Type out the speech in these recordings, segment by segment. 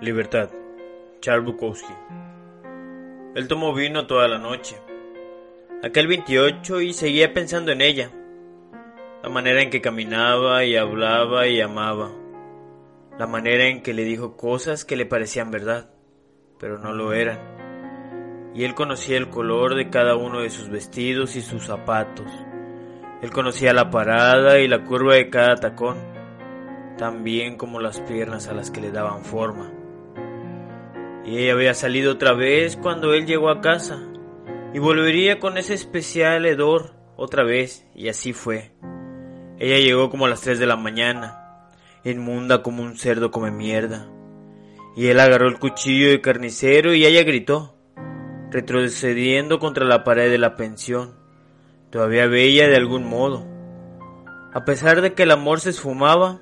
Libertad. Charles Bukowski. Él tomó vino toda la noche. Aquel 28 y seguía pensando en ella. La manera en que caminaba y hablaba y amaba. La manera en que le dijo cosas que le parecían verdad, pero no lo eran. Y él conocía el color de cada uno de sus vestidos y sus zapatos. Él conocía la parada y la curva de cada tacón, tan bien como las piernas a las que le daban forma. Y ella había salido otra vez cuando él llegó a casa, y volvería con ese especial hedor otra vez, y así fue. Ella llegó como a las 3 de la mañana, inmunda como un cerdo come mierda. Y él agarró el cuchillo de carnicero y ella gritó, retrocediendo contra la pared de la pensión, todavía bella de algún modo. A pesar de que el amor se esfumaba,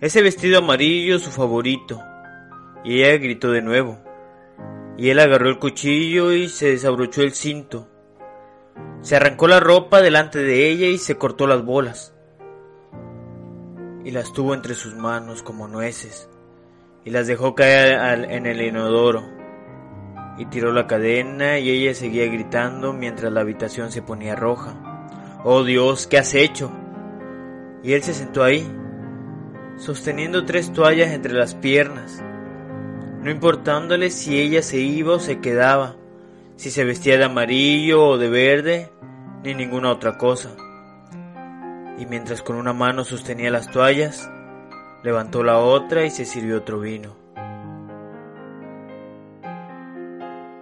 ese vestido amarillo su favorito, y ella gritó de nuevo. Y él agarró el cuchillo y se desabrochó el cinto. Se arrancó la ropa delante de ella y se cortó las bolas. Y las tuvo entre sus manos como nueces. Y las dejó caer en el inodoro. Y tiró la cadena y ella seguía gritando mientras la habitación se ponía roja. Oh Dios, ¿qué has hecho? Y él se sentó ahí, sosteniendo tres toallas entre las piernas no importándole si ella se iba o se quedaba, si se vestía de amarillo o de verde, ni ninguna otra cosa. Y mientras con una mano sostenía las toallas, levantó la otra y se sirvió otro vino.